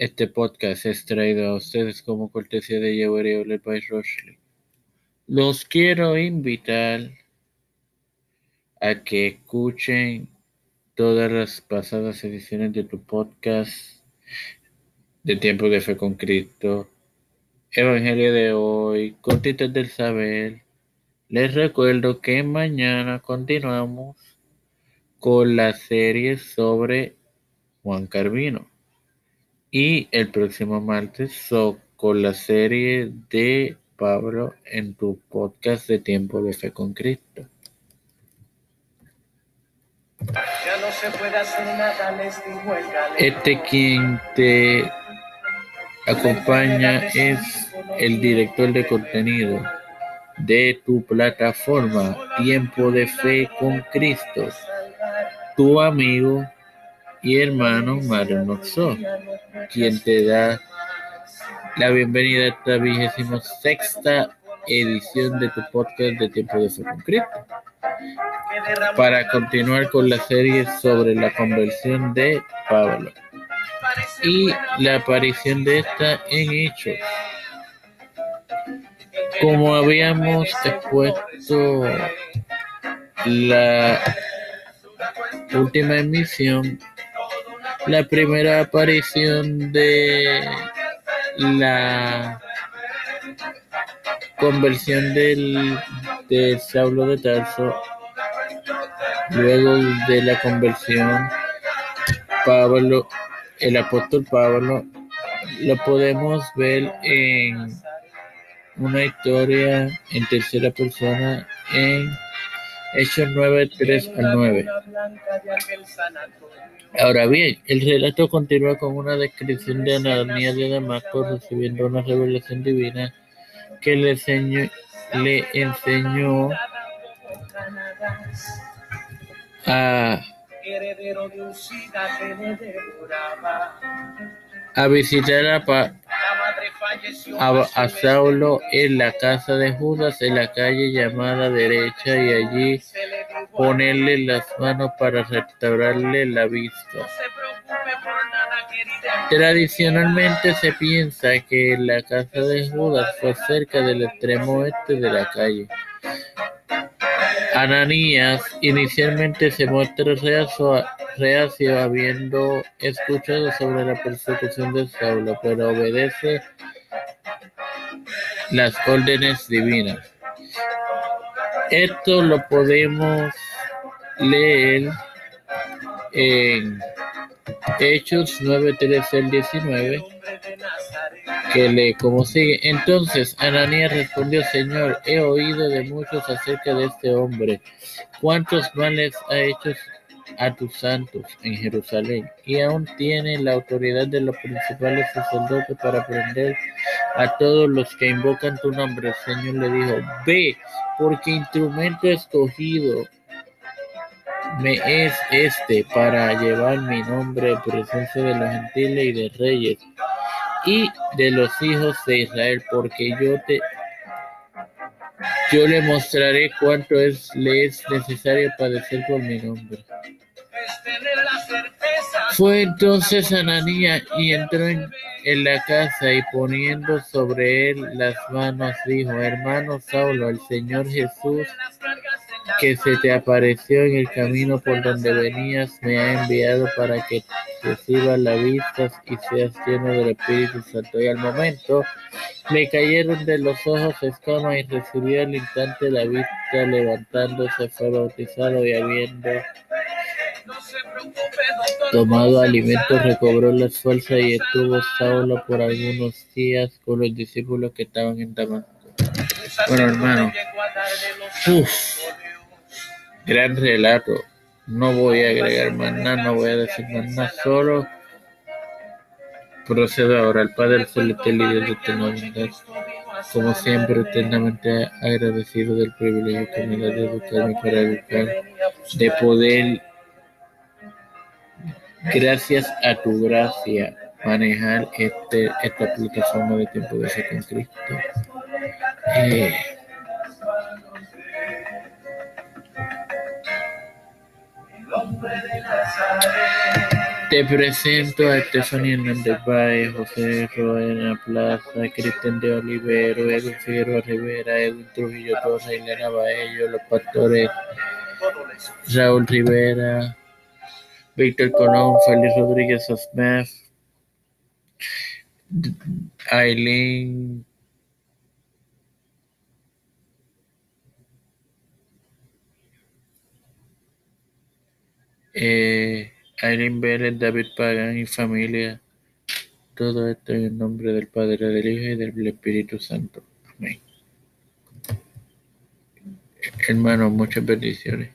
Este podcast es traído a ustedes como cortesía de Yewery País Rochley. Los quiero invitar a que escuchen todas las pasadas ediciones de tu podcast de Tiempo de Fe con Cristo, Evangelio de hoy, Cortitas del Saber. Les recuerdo que mañana continuamos con la serie sobre Juan Carvino. Y el próximo martes con la serie de Pablo en tu podcast de Tiempo de Fe con Cristo. Este quien te acompaña es el director de contenido de tu plataforma Tiempo de Fe con Cristo, tu amigo y hermano Mario Noxo, quien te da la bienvenida a esta vigésima sexta edición de tu podcast de Tiempo de Fe con Cristo. Para continuar con la serie sobre la conversión de Pablo y la aparición de esta en Hechos. Como habíamos expuesto la última emisión, la primera aparición de la conversión del, de Saulo de Tarso, luego de la conversión, Pablo, el apóstol Pablo, lo podemos ver en una historia en tercera persona en Hechos 9, 3 al 9. Ahora bien, el relato continúa con una descripción de Ananías de Damasco recibiendo una revelación divina que le enseñó, le enseñó a, a visitar a, a, Saulo en la casa de Judas en la calle llamada derecha y allí ponerle las manos para restaurarle la vista. Tradicionalmente se piensa que la casa de Judas fue cerca del extremo oeste de la calle. Ananías inicialmente se muestra reacio, habiendo escuchado sobre la persecución de Saulo, pero obedece las órdenes divinas. Esto lo podemos leer en Hechos 9, 13 al 19, que lee como sigue. Entonces Ananías respondió, Señor, he oído de muchos acerca de este hombre, cuántos males ha hecho a tus santos en Jerusalén, y aún tiene la autoridad de los principales sacerdotes para prender a todos los que invocan tu nombre. El Señor le dijo, ve, porque instrumento escogido me es este para llevar mi nombre en presencia de los gentiles y de reyes y de los hijos de Israel, porque yo te yo le mostraré cuánto es le es necesario padecer por mi nombre. Fue entonces Ananías y entró en, en, la casa y poniendo sobre él las manos dijo, hermano Saulo, el Señor Jesús que se te apareció en el camino por donde venías, me ha enviado para que recibas la vista y seas lleno del Espíritu Santo. Y al momento le cayeron de los ojos escamas y recibió al instante la vista, levantándose fue bautizado y habiendo tomado alimento recobró las fuerzas y estuvo Saulo por algunos días con los discípulos que estaban en Damasco. Bueno, hermano, Gran relato. No voy a agregar más nada, no voy a decir más nada, solo procedo ahora al Padre Celestial y Dios de eternidad. Como siempre, eternamente agradecido del privilegio que me da de educarme para educar, de poder, gracias a tu gracia, manejar este, esta plataforma de tiempo de ser con Cristo. Eh. Te presento a Estefanía Hernández Valle, José Roena Plaza, Cristian de Olivero, Edwin Figueroa Rivera, Edwin Trujillo Torres, Elena Baello, Los Pastores, Raúl Rivera, Víctor Colón, Félix Rodríguez Osmef, Aileen eh, Aileen Vélez, David Pagan y familia. Todo esto en el nombre del Padre, del Hijo y del Espíritu Santo. Amén. Hermanos, muchas bendiciones.